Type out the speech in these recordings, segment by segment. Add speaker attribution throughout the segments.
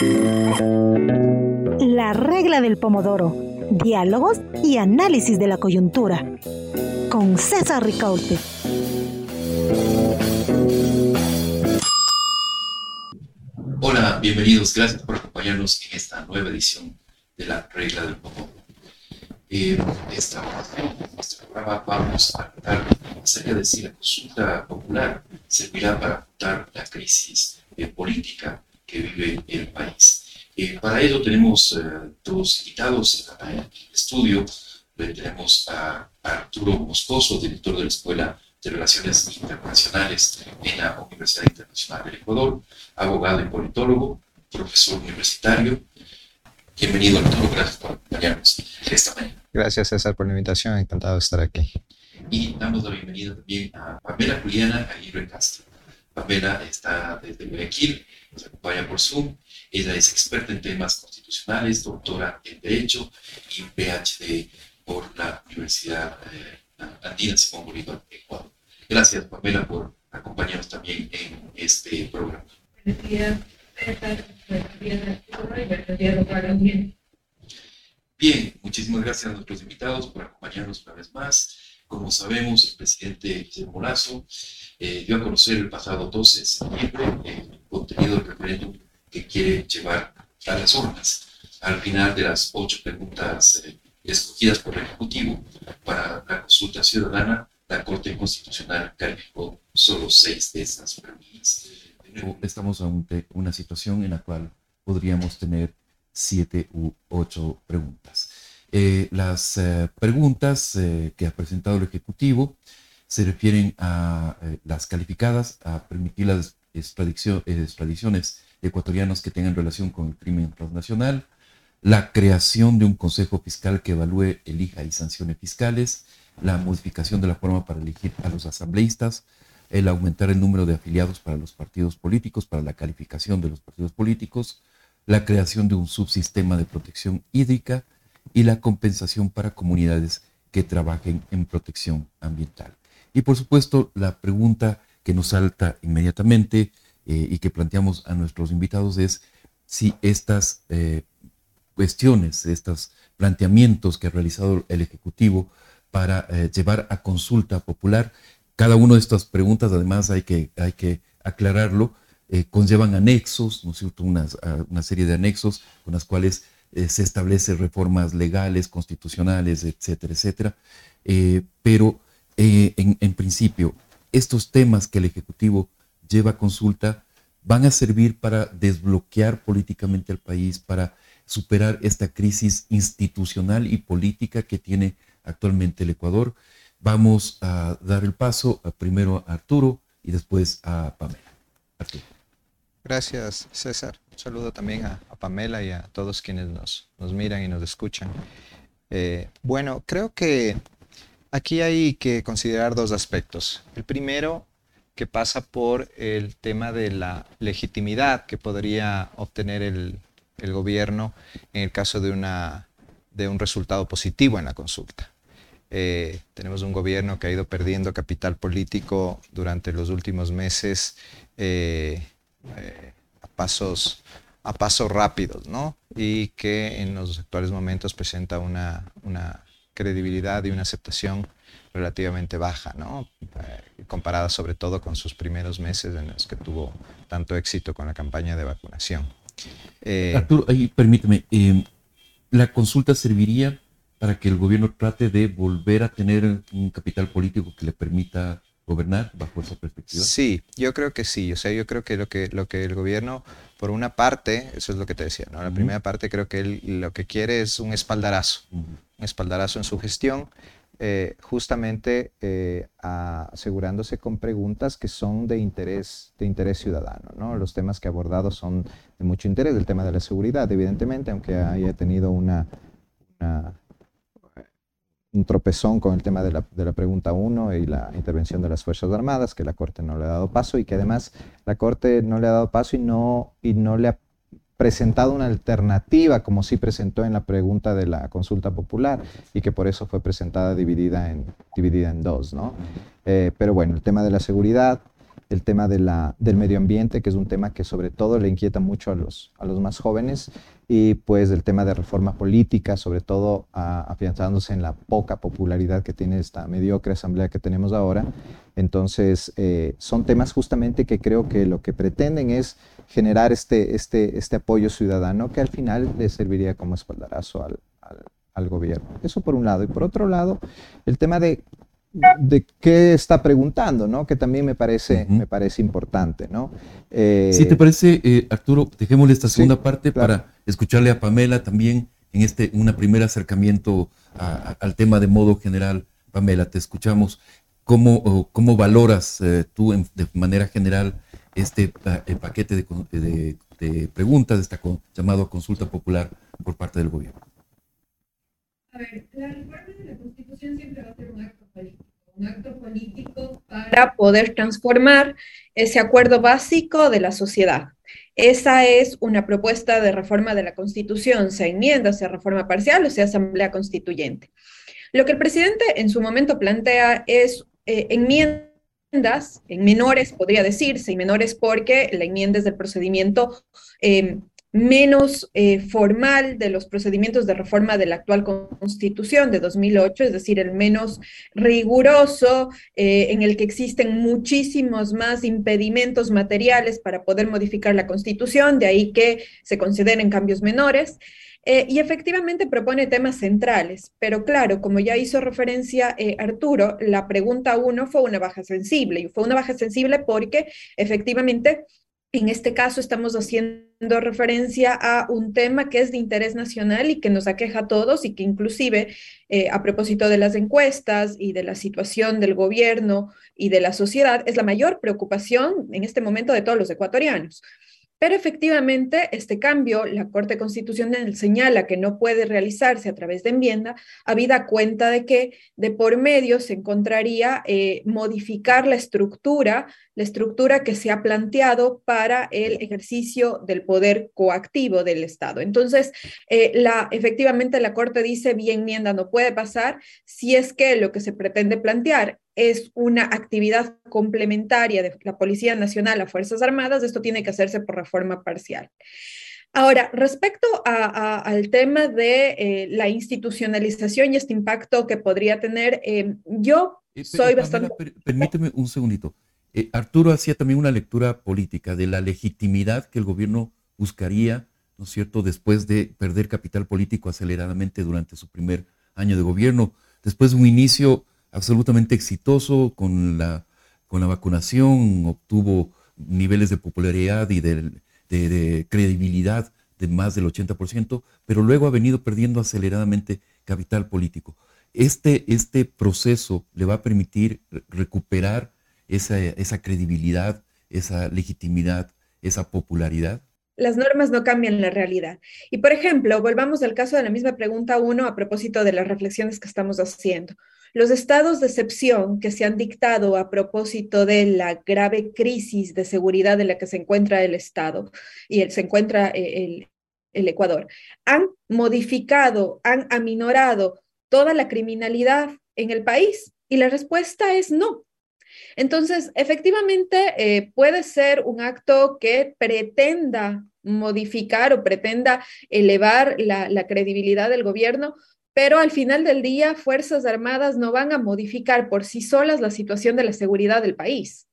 Speaker 1: La regla del pomodoro. Diálogos y análisis de la coyuntura. Con César Ricaurte.
Speaker 2: Hola, bienvenidos. Gracias por acompañarnos en esta nueva edición de la regla del pomodoro. En esta ocasión, en este programa, vamos a tratar acerca de si la consulta popular servirá para afrontar la crisis eh, política que vive el país. Eh, para ello tenemos eh, dos invitados en el estudio. tenemos a Arturo Moscoso, director de la Escuela de Relaciones Internacionales en la Universidad Internacional del Ecuador, abogado y politólogo, profesor universitario. Bienvenido Arturo, gracias por acompañarnos esta mañana.
Speaker 3: Gracias César por la invitación, encantado de estar aquí.
Speaker 2: Y damos la bienvenida también a Pamela Juliana Aguirre Castro. Pamela está desde Guayaquil, nos acompaña por Zoom. Ella es experta en temas constitucionales, doctora en Derecho y PhD por la Universidad eh, Andina Simón Bolívar, Ecuador. Gracias, Pamela, por acompañarnos también en este programa.
Speaker 4: Buenos días, Buenos días,
Speaker 2: Bien, muchísimas gracias a nuestros invitados por acompañarnos una vez más. Como sabemos, el presidente Guillermo Lazo eh, dio a conocer el pasado 12 de septiembre el contenido del referéndum que quiere llevar a las urnas. Al final de las ocho preguntas eh, escogidas por el Ejecutivo para la consulta ciudadana, la Corte Constitucional calificó solo seis de esas preguntas. De nuevo, estamos ante una situación en la cual podríamos tener siete u ocho preguntas. Eh, las eh, preguntas eh, que ha presentado el Ejecutivo se refieren a las calificadas a permitir las extradiciones ecuatorianos que tengan relación con el crimen transnacional, la creación de un consejo fiscal que evalúe, elija y sancione fiscales, la modificación de la forma para elegir a los asambleístas, el aumentar el número de afiliados para los partidos políticos, para la calificación de los partidos políticos, la creación de un subsistema de protección hídrica, y la compensación para comunidades que trabajen en protección ambiental. Y por supuesto, la pregunta que nos salta inmediatamente eh, y que planteamos a nuestros invitados es si estas eh, cuestiones, estos planteamientos que ha realizado el Ejecutivo para eh, llevar a consulta popular, cada una de estas preguntas, además hay que, hay que aclararlo, conllevan anexos, ¿no es cierto? Una, una serie de anexos con las cuales eh, se establecen reformas legales, constitucionales, etcétera, etcétera. Eh, pero eh, en, principio, estos temas que el Ejecutivo lleva a consulta van a servir para desbloquear políticamente al país, para superar esta crisis institucional y política que tiene actualmente el Ecuador. Vamos a dar el paso primero a Arturo y después a Pamela. Arturo.
Speaker 3: Gracias, César. Un saludo también a, Pamela y a todos quienes nos, miran y nos escuchan. Eh, bueno, creo que aquí hay que considerar dos aspectos. El primero, que pasa por el tema de la legitimidad que podría obtener el, gobierno en el caso de, una, de un resultado positivo en la consulta. Eh, tenemos un gobierno que ha ido perdiendo capital político durante los últimos meses. Eh, eh, a, pasos, a pasos rápidos, ¿no? Y que en los actuales momentos presenta una, una credibilidad y una aceptación relativamente baja, ¿no? Eh, comparada sobre todo con sus primeros meses en los que tuvo tanto éxito con la campaña de vacunación.
Speaker 2: Eh, Arturo, ahí permíteme, ¿la consulta serviría para que el gobierno trate de volver a tener un capital político que le permita gobernar bajo esa perspectiva?
Speaker 3: Sí, yo creo que sí. O sea, yo creo que lo que, lo que el gobierno, por una parte, eso es lo que te decía, ¿no? La primera parte creo que él lo que quiere es un espaldarazo, un espaldarazo en su gestión, eh, justamente eh, asegurándose con preguntas que son de interés, de interés ciudadano. ¿no? Los temas que ha abordado son de mucho interés, el tema de la seguridad, evidentemente, aunque haya tenido una, una un tropezón con el tema de la, de la pregunta 1 y la intervención de las Fuerzas Armadas, que la Corte no le ha dado paso y que además la Corte no le ha dado paso y no, y no le ha presentado una alternativa como sí presentó en la pregunta de la consulta popular y que por eso fue presentada dividida en, dividida en dos. ¿no? Eh, pero bueno, el tema de la seguridad, el tema del medio ambiente, que es un tema que sobre todo le inquieta mucho a los, a los más jóvenes, y pues el tema de reforma política, sobre todo afianzándose en la poca popularidad que tiene esta mediocre asamblea que tenemos ahora. Entonces, eh, son temas justamente que creo que lo que pretenden es generar este, este, este apoyo ciudadano que al final le serviría como espaldarazo al, al gobierno. Eso por un lado. Y por otro lado, el tema de de qué está preguntando, ¿no? Que también me parece, me parece importante, ¿no?
Speaker 2: Eh, si te parece, eh, Arturo, dejémosle esta segunda parte para escucharle a Pamela también en este un primer acercamiento al tema de modo general. Pamela, te escuchamos. ¿Cómo, cómo valoras eh, tú de manera general este paquete de, de, preguntas, esta llamado consulta popular por parte del gobierno?
Speaker 4: A ver, la reforma de la Constitución siempre va a ser un acto un acto político para poder transformar ese acuerdo básico de la sociedad. Esa es una propuesta de reforma de la Constitución, sea enmienda, sea reforma parcial o sea asamblea constituyente. Lo que el presidente en su momento plantea es eh, enmiendas en menores, podría decirse, y menores porque la enmienda es del procedimiento eh, menos eh, formal de los procedimientos de reforma de la actual constitución de 2008, es decir, el menos riguroso, eh, en el que existen muchísimos más impedimentos materiales para poder modificar la constitución, de ahí que se consideren cambios menores. Eh, y efectivamente propone temas centrales, pero claro, como ya hizo referencia Arturo, la pregunta uno fue una baja sensible, y fue una baja sensible porque efectivamente en este caso estamos haciendo referencia a un tema que es de interés nacional y que nos aqueja a todos y que inclusive eh, a propósito de las encuestas y de la situación del gobierno y de la sociedad es la mayor preocupación en este momento de todos los ecuatorianos. Pero efectivamente, este cambio, la Corte Constitucional señala que no puede realizarse a través de enmienda, habida cuenta de que de por medio se encontraría eh, modificar la estructura, la estructura que se ha planteado para el ejercicio del poder coactivo del Estado. Entonces, eh, la, efectivamente, la Corte dice, bien enmienda no puede pasar si es que lo que se pretende plantear es una actividad complementaria de la Policía Nacional a Fuerzas Armadas, esto tiene que hacerse por reforma parcial. Ahora, respecto al tema de eh, la institucionalización y este impacto que podría tener, eh, yo soy bastante...
Speaker 2: permíteme un segundito. Arturo hacía también una lectura política de la legitimidad que el gobierno buscaría, ¿no es cierto?, después de perder capital político aceleradamente durante su primer año de gobierno, después de un inicio absolutamente exitoso con la, con la vacunación, obtuvo niveles de popularidad y de, credibilidad de más del 80%, pero luego ha venido perdiendo aceleradamente capital político. Este, este proceso le va a permitir recuperar esa, credibilidad, esa legitimidad, esa popularidad.
Speaker 4: Las normas no cambian la realidad. Y por ejemplo, volvamos al caso de la misma pregunta uno a propósito de las reflexiones que estamos haciendo. Los estados de excepción que se han dictado a propósito de la grave crisis de seguridad en la que se encuentra el Estado y se encuentra eh, el, Ecuador, han modificado, han aminorado toda la criminalidad en el país? Y la respuesta es no. Entonces, efectivamente, eh, puede ser un acto que pretenda modificar o pretenda elevar la credibilidad del gobierno, pero al final del día, Fuerzas Armadas no van a modificar por sí solas la situación de la seguridad del país.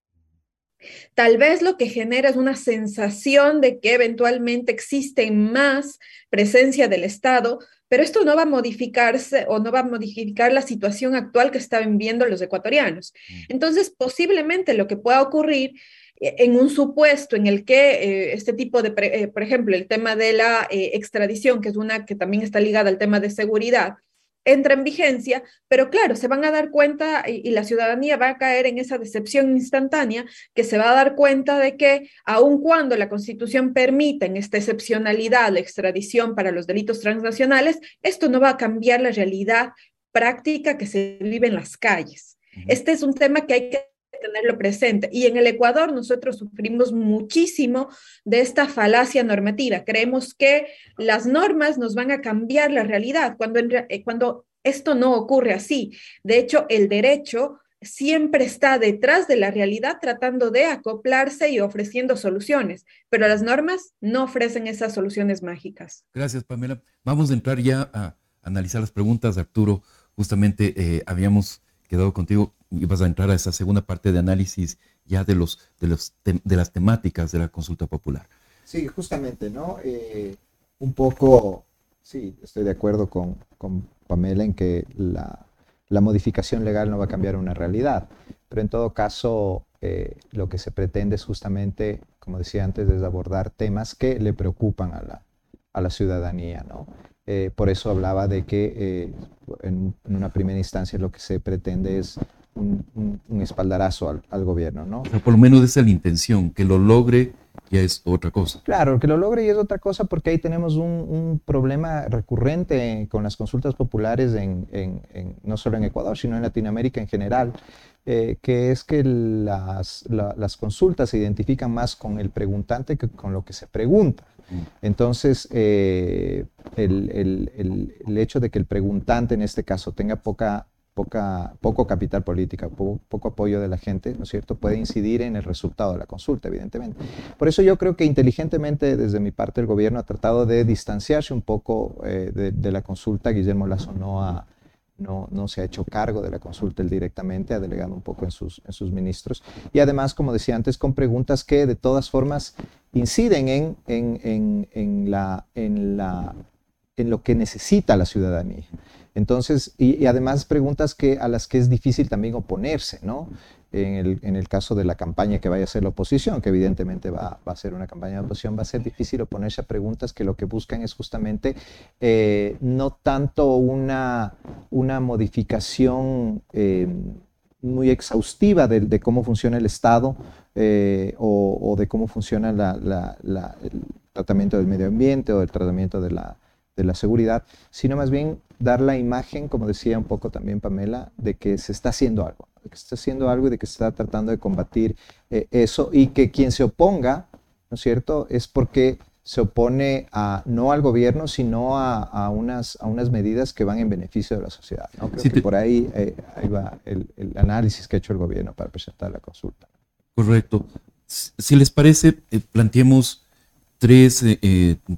Speaker 4: Tal vez lo que genera es una sensación de que eventualmente existe más presencia del Estado, pero esto no va a modificarse o no va a modificar la situación actual que están viviendo los ecuatorianos. Mm. Entonces, posiblemente lo que pueda ocurrir eh, en un supuesto en el que eh, este tipo de, eh, por ejemplo, el tema de la extradición, que es una que también está ligada al tema de seguridad, entra en vigencia, pero claro, se van a dar cuenta y, la ciudadanía va a caer en esa decepción instantánea que se va a dar cuenta de que aun cuando la Constitución permita en esta excepcionalidad la extradición para los delitos transnacionales, esto no va a cambiar la realidad práctica que se vive en las calles. Este es un tema que hay que tenerlo presente. Y en el Ecuador nosotros sufrimos muchísimo de esta falacia normativa. Creemos que las normas nos van a cambiar la realidad cuando, eh, cuando esto no ocurre así. De hecho, el derecho siempre está detrás de la realidad tratando de acoplarse y ofreciendo soluciones, pero las normas no ofrecen esas soluciones mágicas.
Speaker 2: Gracias, Pamela. Vamos a entrar ya a analizar las preguntas, Arturo. Justamente eh, habíamos quedado contigo y vas a entrar a esa segunda parte de análisis ya de, los, de, los de las temáticas de la consulta popular.
Speaker 3: Sí, justamente, ¿no? Eh, un poco, sí, estoy de acuerdo con, con Pamela en que la, la modificación legal no va a cambiar una realidad, pero en todo caso eh, lo que se pretende es justamente, como decía antes, es abordar temas que le preocupan a la, a la ciudadanía, ¿no? Eh, por eso hablaba de que eh, en, una primera instancia lo que se pretende es un, espaldarazo al, al, gobierno, ¿no?
Speaker 2: por lo menos esa es la intención, que lo logre ya es otra cosa.
Speaker 3: Claro, que lo logre y es otra cosa porque ahí tenemos un, problema recurrente con las consultas populares en, no solo en Ecuador, sino en Latinoamérica en general, eh, que es que las, las, consultas se identifican más con el preguntante que con lo que se pregunta. Mm. Entonces, eh, el, el, el, hecho de que el preguntante en este caso tenga poca poca, poco capital político, poco, apoyo de la gente, ¿no es cierto?, puede incidir en el resultado de la consulta, evidentemente. Por eso yo creo que inteligentemente desde mi parte el gobierno ha tratado de distanciarse un poco eh, de, la consulta. Guillermo Lazo no, ha, no, no, se ha hecho cargo de la consulta él directamente, ha delegado un poco en sus, en sus ministros. Y además, como decía antes, con preguntas que de todas formas inciden en, en, en, en la, en, la, en lo que necesita la ciudadanía. Entonces, y, además preguntas que, a las que es difícil también oponerse, ¿no? En el, caso de la campaña que vaya a ser la oposición, que evidentemente va, a ser una campaña de oposición, va a ser difícil oponerse a preguntas que lo que buscan es justamente eh, no tanto una, una modificación eh, muy exhaustiva de, cómo funciona el Estado eh, o, de cómo funciona la, el tratamiento del medio ambiente o el tratamiento de la seguridad, sino más bien dar la imagen, como decía un poco también Pamela, de que se está haciendo algo, de que se está haciendo algo y de que se está tratando de combatir eh, eso y que quien se oponga, ¿no es cierto?, es porque se opone a, no al gobierno, sino a, unas, a unas medidas que van en beneficio de la sociedad. Creo que por ahí, eh, ahí va el, análisis que ha hecho el gobierno para presentar la consulta.
Speaker 2: Correcto. Si les parece, eh, planteemos tres,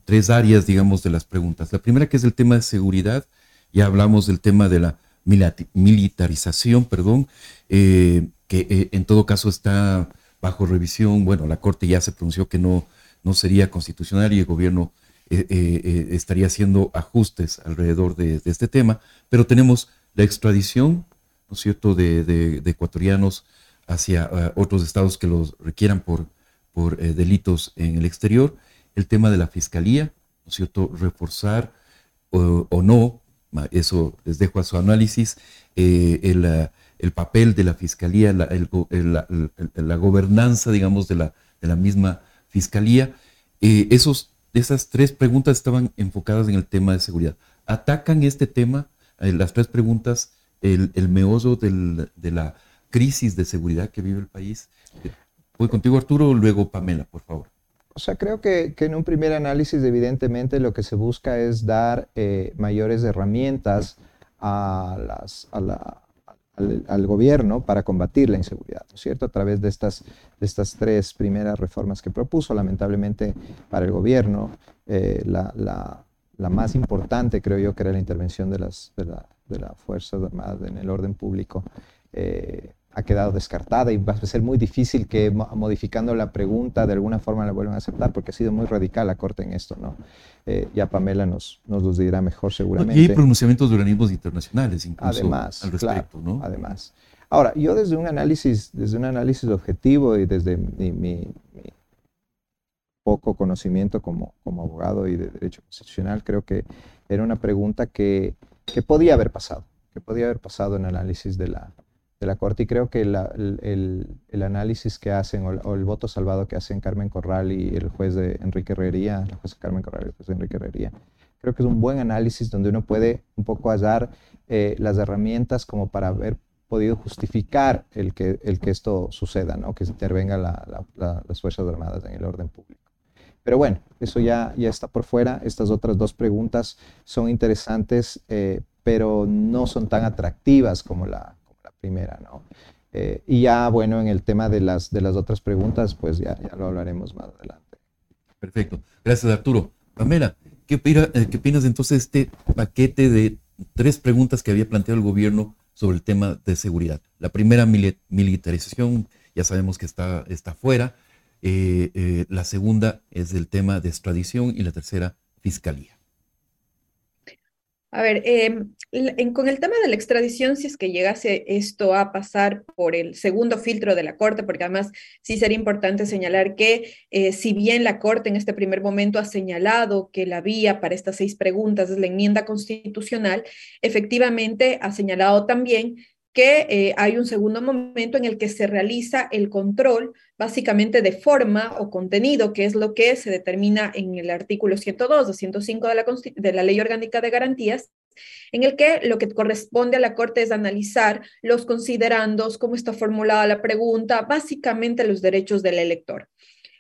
Speaker 2: tres áreas, digamos, de las preguntas. La primera que es el tema de seguridad, ya hablamos del tema de la militarización, perdón, eh, que eh, en todo caso está bajo revisión. Bueno, la Corte ya se pronunció que no, no sería constitucional y el gobierno eh, estaría haciendo ajustes alrededor de, este tema, pero tenemos la extradición, ¿no es cierto?, de, ecuatorianos hacia otros estados que los requieran por, por delitos en el exterior, el tema de la fiscalía, ¿no es cierto?, reforzar o no eso les dejo a su análisis, eh, el, papel de la fiscalía, la, la, gobernanza, digamos, de la, de la misma fiscalía. Eh, esos, esas tres preguntas estaban enfocadas en el tema de seguridad. ¿Atacan este tema, eh, las tres preguntas, el, el meollo de la crisis de seguridad que vive el país? Voy contigo, Arturo, luego Pamela, por favor.
Speaker 3: O sea, creo que, en un primer análisis, evidentemente, lo que se busca es dar eh, mayores herramientas las, al, gobierno para combatir la inseguridad, ¿no es cierto? A través de estas, de estas tres primeras reformas que propuso, lamentablemente para el gobierno, eh, la, más importante, creo yo, que era la intervención de las, de de la Fuerzas Armadas en el orden público. Eh, ha quedado descartada y va a ser muy difícil que modificando la pregunta de alguna forma la vuelvan a aceptar porque ha sido muy radical la Corte en esto, ¿no? Eh, ya Pamela nos, nos los dirá mejor seguramente.
Speaker 2: Y hay pronunciamientos de organismos internacionales incluso
Speaker 3: además, al respecto, ¿no? Además. Ahora, yo desde un análisis, desde un análisis objetivo y desde mi, poco conocimiento como, como abogado y de derecho constitucional, creo que era una pregunta que, que podía haber pasado, que podía haber pasado en análisis de la, de la Corte y creo que el, el, análisis que hacen o, el voto salvado que hacen Carmen Corral y el juez de Enrique Herrería, la jueza Carmen Corral y el juez de Enrique Herrería, creo que es un buen análisis donde uno puede un poco hallar eh, las herramientas como para haber podido justificar el que, el que esto suceda, ¿no? que se intervenga la, las Fuerzas Armadas en el orden público. Pero bueno, eso ya, ya está por fuera. Estas otras dos preguntas son interesantes, eh, pero no son tan atractivas como la, primera, ¿no? Eh, y ya, bueno, en el tema de las, de las otras preguntas, pues ya, ya lo hablaremos más adelante.
Speaker 2: Perfecto. Gracias, Arturo. Pamela, ¿qué, eh, ¿qué opinas entonces de este paquete de tres preguntas que había planteado el gobierno sobre el tema de seguridad? La primera, militarización, ya sabemos que está, está fuera. Eh, la segunda es el tema de extradición y la tercera, fiscalía.
Speaker 4: A ver, em, con el tema de la extradición, si es que llegase esto a pasar por el segundo filtro de la Corte, porque además sí sería importante señalar que eh, si bien la Corte en este primer momento ha señalado que la vía para estas seis preguntas es la enmienda constitucional, efectivamente ha señalado también que eh, hay un segundo momento en el que se realiza el control básicamente de forma o contenido, que es lo que se determina en el artículo 102 o 105 de la, de la Ley Orgánica de Garantías, en el que lo que corresponde a la Corte es analizar los considerandos, cómo está formulada la pregunta, básicamente los derechos del elector.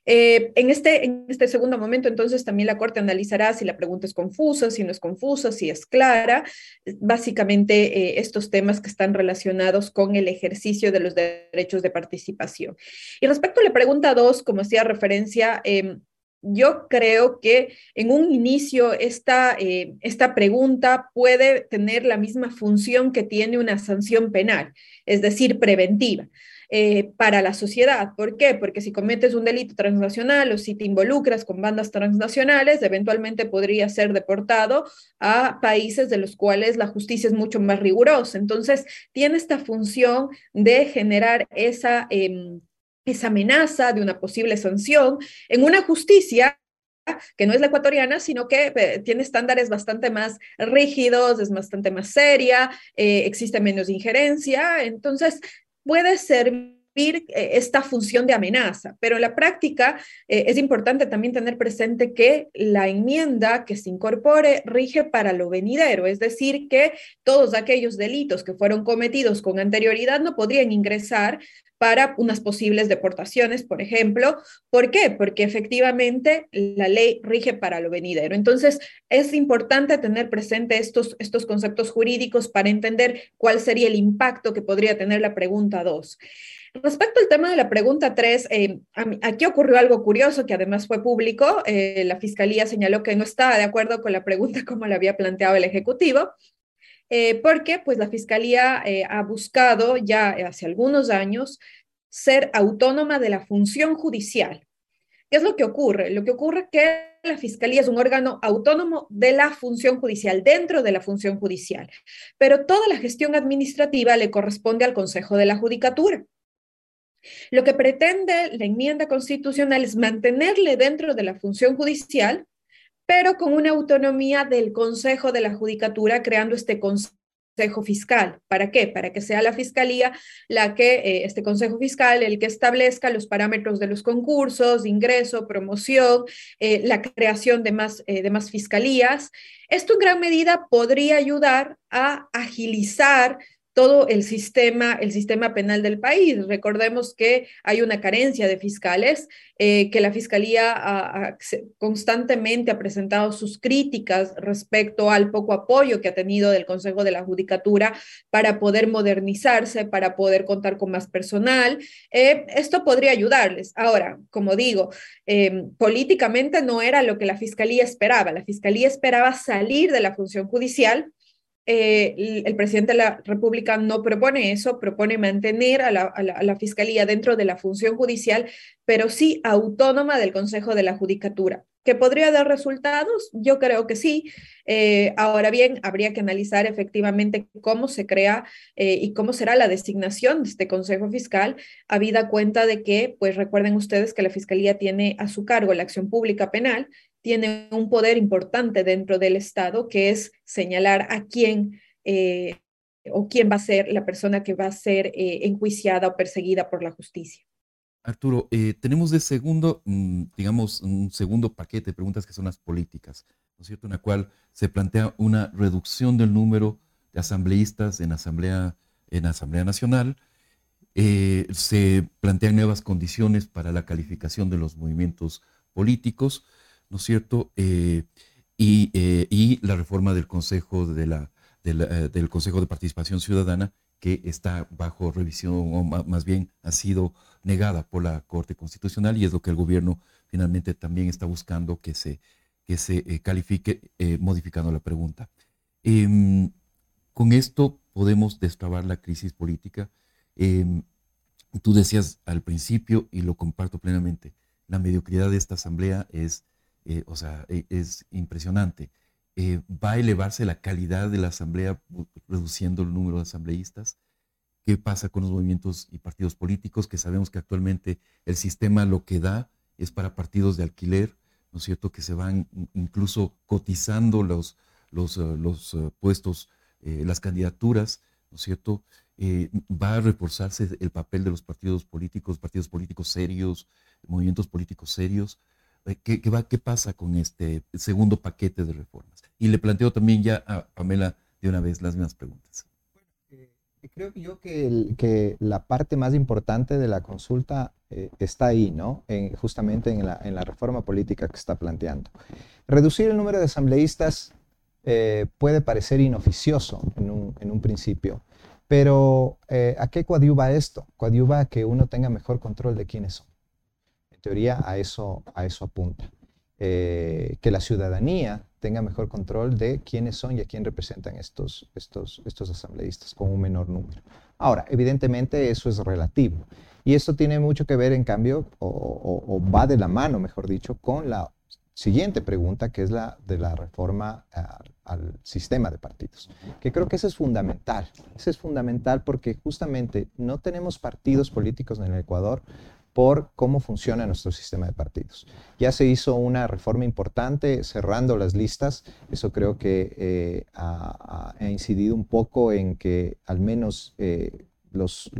Speaker 4: Eh, en, este, en este segundo momento, entonces, también la Corte analizará si la pregunta es confusa, si no es confusa, si es clara, básicamente eh, estos temas que están relacionados con el ejercicio de los derechos de participación. Y respecto a la pregunta 2, como hacía referencia, em, yo creo que en un inicio esta, eh, esta pregunta puede tener la misma función que tiene una sanción penal, es decir, preventiva. Eh, para la sociedad. ¿Por qué? Porque si cometes un delito transnacional o si te involucras con bandas transnacionales, eventualmente podría ser deportado a países de los cuales la justicia es mucho más rigurosa. Entonces, tiene esta función de generar esa... Em, esa amenaza de una posible sanción en una justicia que no es la ecuatoriana, sino que eh, tiene estándares bastante más rígidos, es bastante más seria, eh, existe menos injerencia. Entonces, puede servir eh, esta función de amenaza, pero en la práctica es importante también tener presente que la enmienda que se incorpore rige para lo venidero, es decir, que todos aquellos delitos que fueron cometidos con anterioridad no podrían ingresar para unas posibles deportaciones, por ejemplo. ¿Por qué? Porque efectivamente la ley rige para lo venidero. Entonces, es importante tener presente estos, estos conceptos jurídicos para entender cuál sería el impacto que podría tener la pregunta 2. Respecto al tema de la pregunta 3, eh, aquí ocurrió algo curioso que además fue público. Eh, la Fiscalía señaló que no estaba de acuerdo con la pregunta como la había planteado el Ejecutivo, eh, porque pues la Fiscalía ha buscado ya hace algunos años ser autónoma de la función judicial. ¿Qué es lo que ocurre? Lo que ocurre es que la Fiscalía es un órgano autónomo de la función judicial, dentro de la función judicial, pero toda la gestión administrativa le corresponde al Consejo de la Judicatura. Lo que pretende la enmienda constitucional es mantenerle dentro de la función judicial, pero con una autonomía del Consejo de la Judicatura, creando este Consejo Fiscal. ¿Para qué? Para que sea la Fiscalía la que, eh, este Consejo Fiscal, el que establezca los parámetros de los concursos, ingreso, promoción, eh, la creación de más, eh, de más fiscalías. Esto en gran medida podría ayudar a agilizar todo el sistema, el sistema penal del país. Recordemos que hay una carencia de fiscales, eh, que la Fiscalía constantemente ha presentado sus críticas respecto al poco apoyo que ha tenido del Consejo de la Judicatura para poder modernizarse, para poder contar con más personal. Eh, esto podría ayudarles. Ahora, como digo, eh, políticamente no era lo que la Fiscalía esperaba. La Fiscalía esperaba salir de la función judicial eh, el presidente de la República no propone eso, propone mantener a la, Fiscalía dentro de la función judicial, pero sí autónoma del Consejo de la Judicatura. ¿Que podría dar resultados? Yo creo que sí. Eh, ahora bien, habría que analizar efectivamente cómo se crea eh, y cómo será la designación de este Consejo Fiscal, habida cuenta de que, pues recuerden ustedes que la Fiscalía tiene a su cargo la acción pública penal tiene un poder importante dentro del Estado, que es señalar a quién eh, o quién va a ser la persona que va a ser eh, enjuiciada o perseguida por la justicia.
Speaker 2: Arturo, eh, tenemos de segundo, mm, digamos, un segundo paquete de preguntas que son las políticas, ¿no es cierto? En la cual se plantea una reducción del número de asambleístas en Asamblea, en Asamblea Nacional. se plantean nuevas condiciones para la calificación de los movimientos políticos. ¿No es cierto? Eh, eh, y, la reforma del Consejo de, la, eh, del Consejo de Participación Ciudadana que está bajo revisión o más bien ha sido negada por la Corte Constitucional y es lo que el gobierno finalmente también está buscando que se, que se califique modificando la pregunta. Em, con esto podemos destrabar la crisis política. Em, tú decías al principio, y lo comparto plenamente, la mediocridad de esta asamblea es, eh, o sea, e, es impresionante. va a elevarse la calidad de la asamblea reduciendo el número de asambleístas qué pasa con los movimientos y partidos políticos, que sabemos que actualmente el sistema lo que da es para partidos de alquiler, ¿no es cierto?, que se van incluso cotizando los, los, eh, los eh, puestos, eh, las candidaturas, ¿no es cierto?, va a reforzarse el papel de los partidos políticos, partidos políticos serios, movimientos políticos serios. ¿Qué, qué, va, ¿Qué pasa con este segundo paquete de reformas? Y le planteo también ya a Pamela de una vez las mismas preguntas.
Speaker 3: Creo yo que, que la parte más importante de la consulta eh, está ahí, ¿no? En, justamente en la, en la, reforma política que está planteando. Reducir el número de asambleístas eh, puede parecer inoficioso en un, en un principio, pero eh, ¿a qué coadyuva esto? Coadyuva a que uno tenga mejor control de quiénes son. Teoría, a eso, apunta. que la ciudadanía tenga mejor control de quiénes son y a quién representan estos asambleístas con un menor número. Ahora, evidentemente eso es relativo. Y esto tiene mucho que ver, en cambio, o, va de la mano, mejor dicho, con la siguiente pregunta, que es la de la reforma al sistema de partidos, que creo que eso es fundamental. Eso es fundamental porque justamente no tenemos partidos políticos en el Ecuador por cómo funciona nuestro sistema de partidos. Ya se hizo una reforma importante cerrando las listas, eso creo que eh, ha, incidido un poco en que al menos eh, los,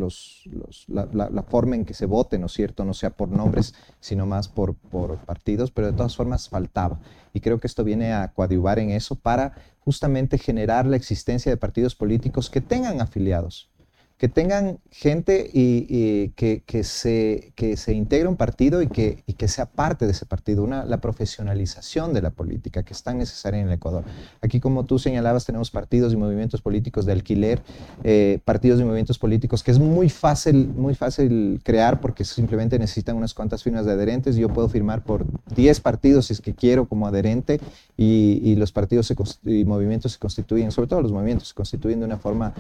Speaker 3: la, forma en que se vote, ¿no es cierto?, no sea por nombres, sino más por, por partidos, pero de todas formas faltaba. Y creo que esto viene a coadyuvar en eso para justamente generar la existencia de partidos políticos que tengan afiliados que tengan gente y, que, que, se, que se integre un partido y que, y que sea parte de ese partido, una, la profesionalización de la política que es tan necesaria en el Ecuador. Aquí, como tú señalabas, tenemos partidos y movimientos políticos de alquiler, eh, partidos y movimientos políticos que es muy fácil, muy fácil crear porque simplemente necesitan unas cuantas firmas de adherentes. Yo puedo firmar por 10 partidos si es que quiero como adherente y, y los partidos y movimientos se constituyen, sobre todo los movimientos, se constituyen de una forma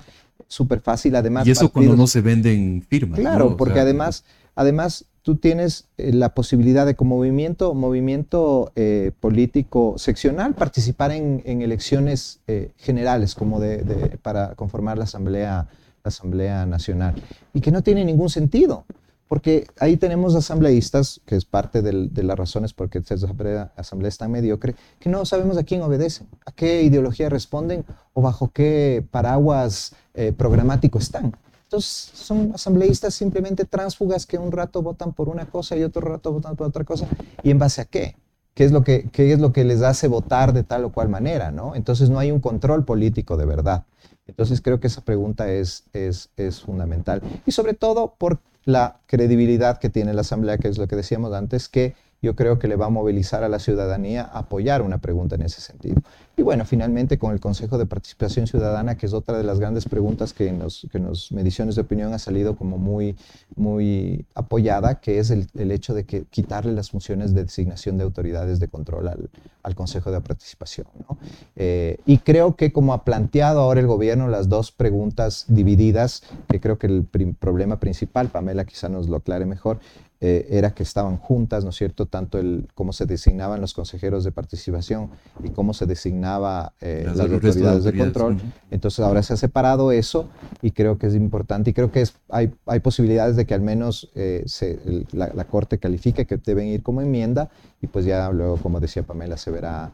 Speaker 3: súper fácil. Además,
Speaker 2: y eso cuando no se venden firmas.
Speaker 3: Claro, porque además, además tú tienes eh, la posibilidad de como movimiento, movimiento eh, político seccional participar en, elecciones eh, generales como de, para conformar la Asamblea, la Asamblea Nacional. Y que no tiene ningún sentido. Porque ahí tenemos asambleístas, que es parte de las razones por qué esta asamblea, es tan mediocre, que no sabemos a quién obedecen, a qué ideología responden o bajo qué paraguas eh, programático están. Entonces son asambleístas simplemente tránsfugas que un rato votan por una cosa y otro rato votan por otra cosa. ¿Y en base a qué? ¿Qué es, lo que, qué es lo que les hace votar de tal o cual manera? ¿no? Entonces no hay un control político de verdad. Entonces creo que esa pregunta es, es, es fundamental. Y sobre todo por la credibilidad que tiene la Asamblea, que es lo que decíamos antes, que yo creo que le va a movilizar a la ciudadanía a apoyar una pregunta en ese sentido. Y bueno, finalmente con el Consejo de Participación Ciudadana, que es otra de las grandes preguntas que en los, que en mediciones de opinión ha salido como muy, muy apoyada, que es el, el hecho de que quitarle las funciones de designación de autoridades de control al, al Consejo de Participación. ¿no? Eh, y creo que como ha planteado ahora el gobierno las dos preguntas divididas, que creo que el problema principal, Pamela quizá nos lo aclare mejor, eh, era que estaban juntas, ¿no es cierto?, tanto el cómo se designaban los consejeros de participación y cómo se designaba eh, las, autoridades de, control. Entonces ahora se ha separado eso y creo que es importante y creo que es, hay, hay posibilidades de que al menos eh, se, la, Corte califique que deben ir como enmienda y pues ya luego, como decía Pamela, se verá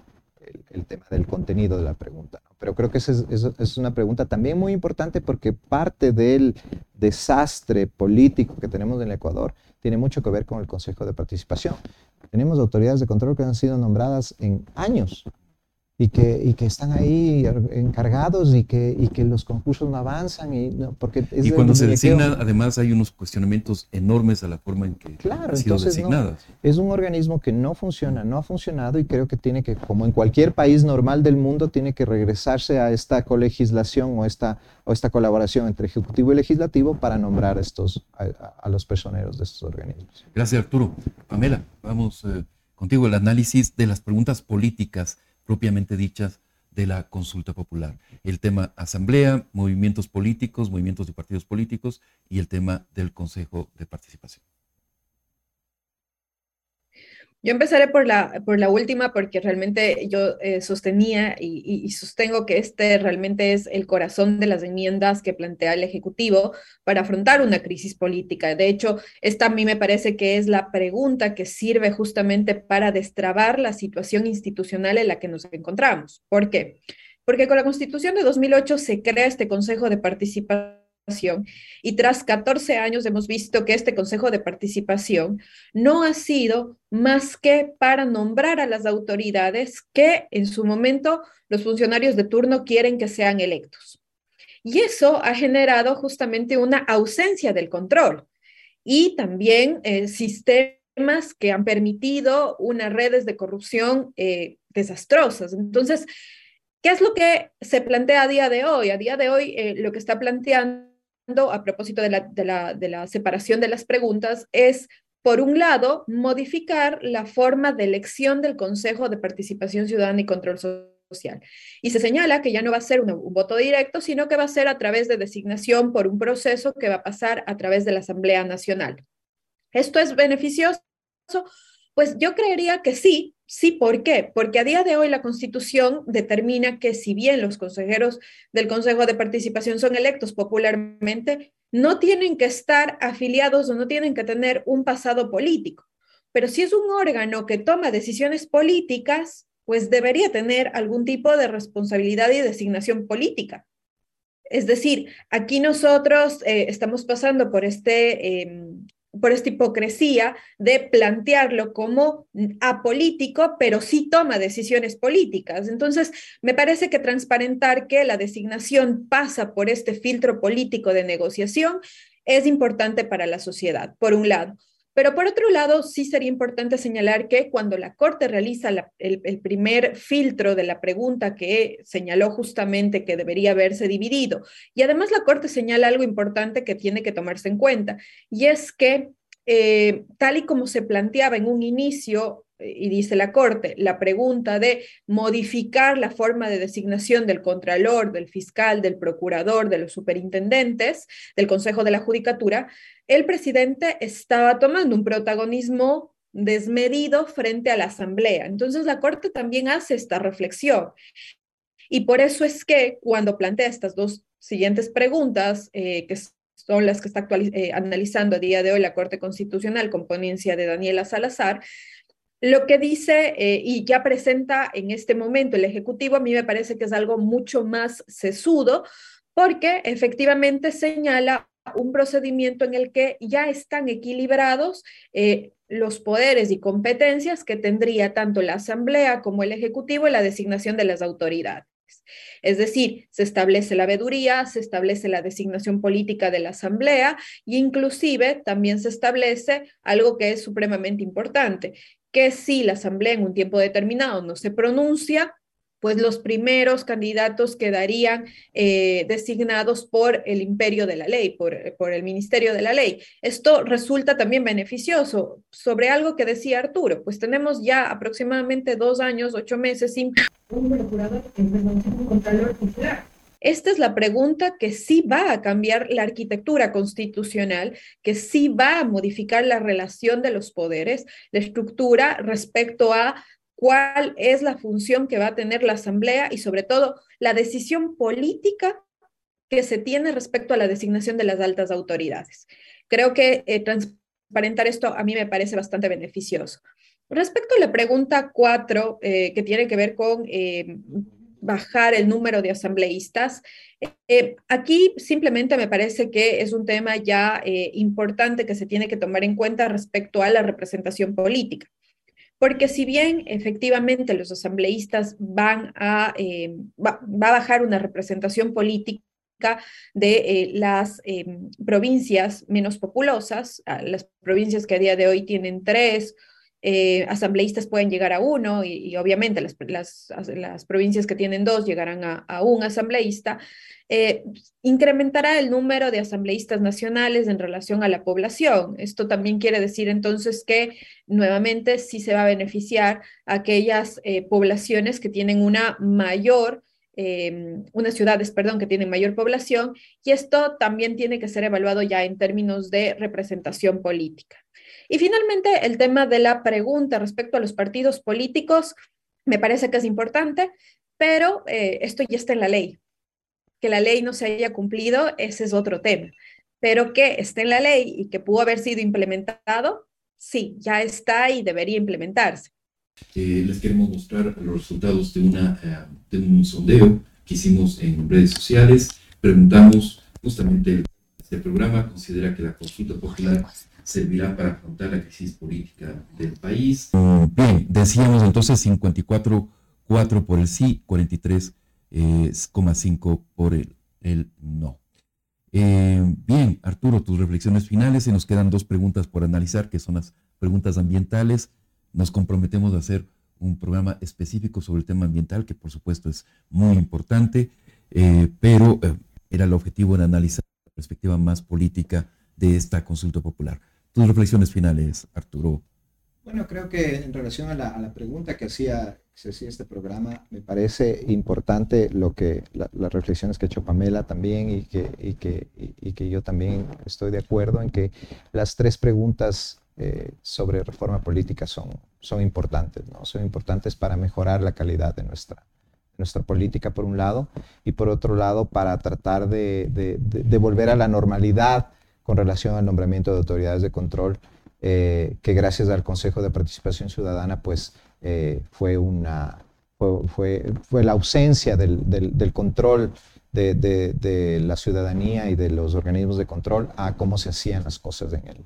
Speaker 3: el, tema del contenido de la pregunta. Pero creo que esa es, es, una pregunta también muy importante porque parte del desastre político que tenemos en Ecuador tiene mucho que ver con el Consejo de Participación. Tenemos autoridades de control que han sido nombradas en años y que, y que están ahí encargados y que, y que los concursos no avanzan. Y, porque
Speaker 2: y cuando se designa, además hay unos cuestionamientos enormes a la forma en que
Speaker 3: claro, han sido designadas. es un organismo que no funciona, no ha funcionado y creo que tiene que, como en cualquier país normal del mundo, tiene que regresarse a esta colegislación o esta, o esta colaboración entre Ejecutivo y Legislativo para nombrar estos, a, los personeros de estos organismos.
Speaker 2: Gracias, Arturo. Pamela, vamos eh, contigo el análisis de las preguntas políticas propiamente dichas de la consulta popular. El tema asamblea, movimientos políticos, movimientos de partidos políticos y el tema del Consejo de Participación.
Speaker 4: Yo empezaré por la, por la última porque realmente yo eh, sostenía y, sostengo que este realmente es el corazón de las enmiendas que plantea el Ejecutivo para afrontar una crisis política. De hecho, esta a mí me parece que es la pregunta que sirve justamente para destrabar la situación institucional en la que nos encontramos. ¿Por qué? Porque con la Constitución de 2008 se crea este Consejo de Participación y tras 14 años hemos visto que este Consejo de Participación no ha sido más que para nombrar a las autoridades que en su momento los funcionarios de turno quieren que sean electos. Y eso ha generado justamente una ausencia del control y también eh, sistemas que han permitido unas redes de corrupción eh, desastrosas. Entonces, ¿qué es lo que se plantea a día de hoy? A día de hoy, eh, lo que está planteando a propósito de la, separación de las preguntas es, por un lado, modificar la forma de elección del Consejo de Participación Ciudadana y Control Social. Y se señala que ya no va a ser un, un, voto directo, sino que va a ser a través de designación por un proceso que va a pasar a través de la Asamblea Nacional. ¿Esto es beneficioso? Pues yo creería que sí, Sí, ¿por qué? Porque a día de hoy la Constitución determina que si bien los consejeros del Consejo de Participación son electos popularmente, no tienen que estar afiliados o no tienen que tener un pasado político. Pero si es un órgano que toma decisiones políticas, pues debería tener algún tipo de responsabilidad y designación política. Es decir, aquí nosotros eh, estamos pasando por este em, por esta hipocresía de plantearlo como apolítico, pero sí toma decisiones políticas. Entonces, me parece que transparentar que la designación pasa por este filtro político de negociación es importante para la sociedad, por un lado. Pero por otro lado, sí sería importante señalar que cuando la Corte realiza el, el, primer filtro de la pregunta que señaló justamente que debería haberse dividido, y además la Corte señala algo importante que tiene que tomarse en cuenta, y es que eh, tal y como se planteaba en un inicio, y dice la Corte, la pregunta de modificar la forma de designación del Contralor, del Fiscal, del Procurador, de los Superintendentes, del Consejo de la Judicatura, el presidente estaba tomando un protagonismo desmedido frente a la Asamblea. Entonces la Corte también hace esta reflexión. Y por eso es que cuando plantea estas dos siguientes preguntas, eh, que son las que está eh, analizando a día de hoy la Corte Constitucional con ponencia de Daniela Salazar, lo que dice eh, y ya presenta en este momento el Ejecutivo a mí me parece que es algo mucho más sesudo porque efectivamente señala un procedimiento en el que ya están equilibrados eh, los poderes y competencias que tendría tanto la Asamblea como el Ejecutivo en la designación de las autoridades. Es decir, se establece la veeduría, se establece la designación política de la Asamblea e inclusive también se establece algo que es supremamente importante, que si la Asamblea en un tiempo determinado no se pronuncia, pues los primeros candidatos quedarían eh, designados por el imperio de la ley, por, por, el ministerio de la ley. Esto resulta también beneficioso sobre algo que decía Arturo, pues tenemos ya aproximadamente dos años, ocho meses sin. Esta es la pregunta que sí va a cambiar la arquitectura constitucional, que sí va a modificar la relación de los poderes, la estructura respecto a cuál es la función que va a tener la Asamblea y sobre todo la decisión política que se tiene respecto a la designación de las altas autoridades. Creo que eh, transparentar esto a mí me parece bastante beneficioso. Respecto a la pregunta cuatro, eh, que tiene que ver con eh, bajar el número de asambleístas. Eh, aquí simplemente me parece que es un tema ya eh, importante que se tiene que tomar en cuenta respecto a la representación política. Porque si bien efectivamente los asambleístas van a, eh, va, a bajar una representación política de eh, las provincias menos populosas, las provincias que a día de hoy tienen tres eh, asambleístas pueden llegar a uno y, obviamente las, las, provincias que tienen dos llegarán a, un asambleísta, eh, incrementará el número de asambleístas nacionales en relación a la población. Esto también quiere decir entonces que nuevamente sí se va a beneficiar a aquellas eh, poblaciones que tienen una mayor unas ciudades, perdón, que tienen mayor población, y esto también tiene que ser evaluado ya en términos de representación política. Y finalmente, el tema de la pregunta respecto a los partidos políticos, me parece que es importante, pero eh, esto ya está en la ley. Que la ley no se haya cumplido, ese es otro tema. Pero que esté en la ley y que pudo haber sido implementado, sí, ya está y debería implementarse.
Speaker 5: Eh, les queremos mostrar los resultados de, una, eh, de un sondeo que hicimos en redes sociales. Preguntamos justamente, este programa considera que la consulta popular servirá para afrontar la crisis política del país.
Speaker 2: Bien, decíamos entonces 54,4 por el sí, 43,5 eh, por el, el no. Eh, bien, Arturo, tus reflexiones finales. Se nos quedan dos preguntas por analizar, que son las preguntas ambientales. Nos comprometemos a hacer un programa específico sobre el tema ambiental, que por supuesto es muy importante, eh, pero era el objetivo de analizar la perspectiva más política de esta consulta popular. Tus reflexiones finales, Arturo.
Speaker 3: Bueno, creo que en relación a la, pregunta que hacía, se hacía este programa, me parece importante lo que las reflexiones que ha hecho Pamela también y que, y que, y, que yo también estoy de acuerdo en que las tres preguntas eh, sobre reforma política son, son importantes, ¿no? Son importantes para mejorar la calidad de nuestra, nuestra política, por un lado, y por otro lado, para tratar de, de, de volver a la normalidad con relación al nombramiento de autoridades de control, eh, que gracias al Consejo de Participación Ciudadana, pues eh, fue, una, fue, fue, la ausencia del, del, control de, de, la ciudadanía y de los organismos de control a cómo se hacían las cosas en el,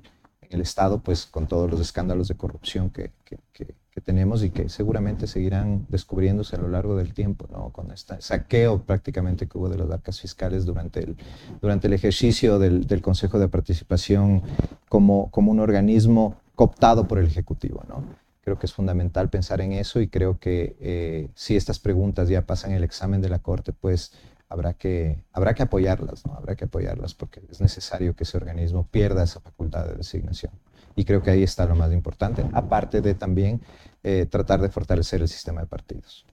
Speaker 3: en el Estado, pues con todos los escándalos de corrupción que, que, que tenemos y que seguramente seguirán descubriéndose a lo largo del tiempo, ¿no? con este saqueo prácticamente que hubo de las arcas fiscales durante el, durante el ejercicio del, del Consejo de Participación como, como un organismo cooptado por el Ejecutivo. ¿no? Creo que es fundamental pensar en eso y creo que eh, si estas preguntas ya pasan el examen de la Corte, pues habrá que, habrá que apoyarlas, ¿no? habrá que apoyarlas porque es necesario que ese organismo pierda esa facultad de designación. Y creo que ahí está lo más importante, aparte de también eh, tratar de fortalecer el sistema de partidos.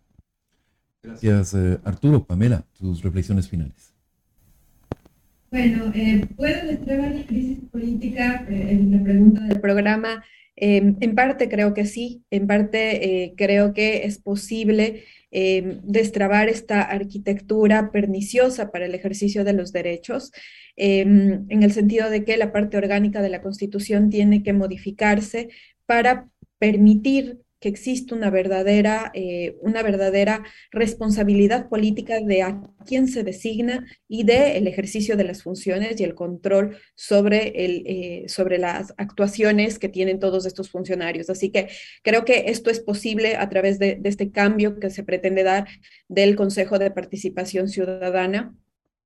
Speaker 2: Gracias, eh, Arturo. Pamela, tus reflexiones finales.
Speaker 4: Bueno, eh, ¿puedo destrabar la crisis política? en la pregunta del programa. Em, en parte creo que sí, en parte creo que es posible em, destrabar esta arquitectura perniciosa para el ejercicio de los derechos. Em, en el sentido de que la parte orgánica de la Constitución tiene que modificarse para permitir que exista una verdadera, eh, una verdadera responsabilidad política de a quién se designa y del el ejercicio de las funciones y el control sobre, el, eh, sobre las actuaciones que tienen todos estos funcionarios. Así que creo que esto es posible a través de, de este cambio que se pretende dar del Consejo de Participación Ciudadana.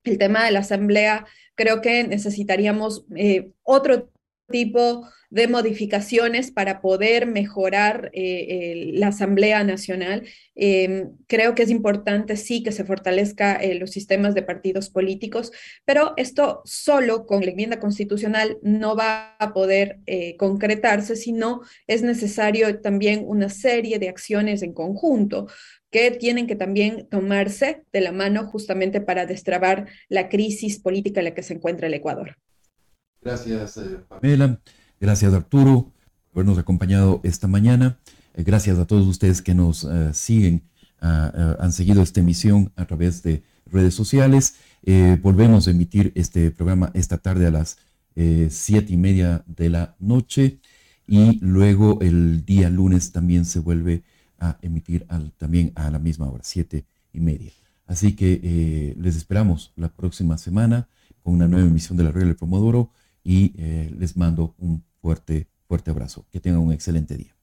Speaker 4: El tema de la Asamblea creo que necesitaríamos eh, otro tipo de modificaciones para poder mejorar eh, la Asamblea Nacional. Em, creo que es importante, sí, que se fortalezca eh, los sistemas de partidos políticos, pero esto solo con la enmienda constitucional no va a poder concretarse, sino es necesario también una serie de acciones en conjunto que tienen que también tomarse de la mano justamente para destrabar la crisis política en la que se encuentra el Ecuador.
Speaker 2: Gracias, eh, Pamela. Gracias, Arturo, por habernos acompañado esta mañana. Eh, gracias a todos ustedes que nos eh, siguen, ah, han seguido esta emisión a través de redes sociales. volvemos a emitir este programa esta tarde a las siete y media de la noche y luego el día lunes también se vuelve a emitir también a la misma hora, siete y media. Así que les esperamos la próxima semana con una nueva emisión de la Regla del Pomodoro y eh, les mando un fuerte, fuerte abrazo. Que tengan un excelente día.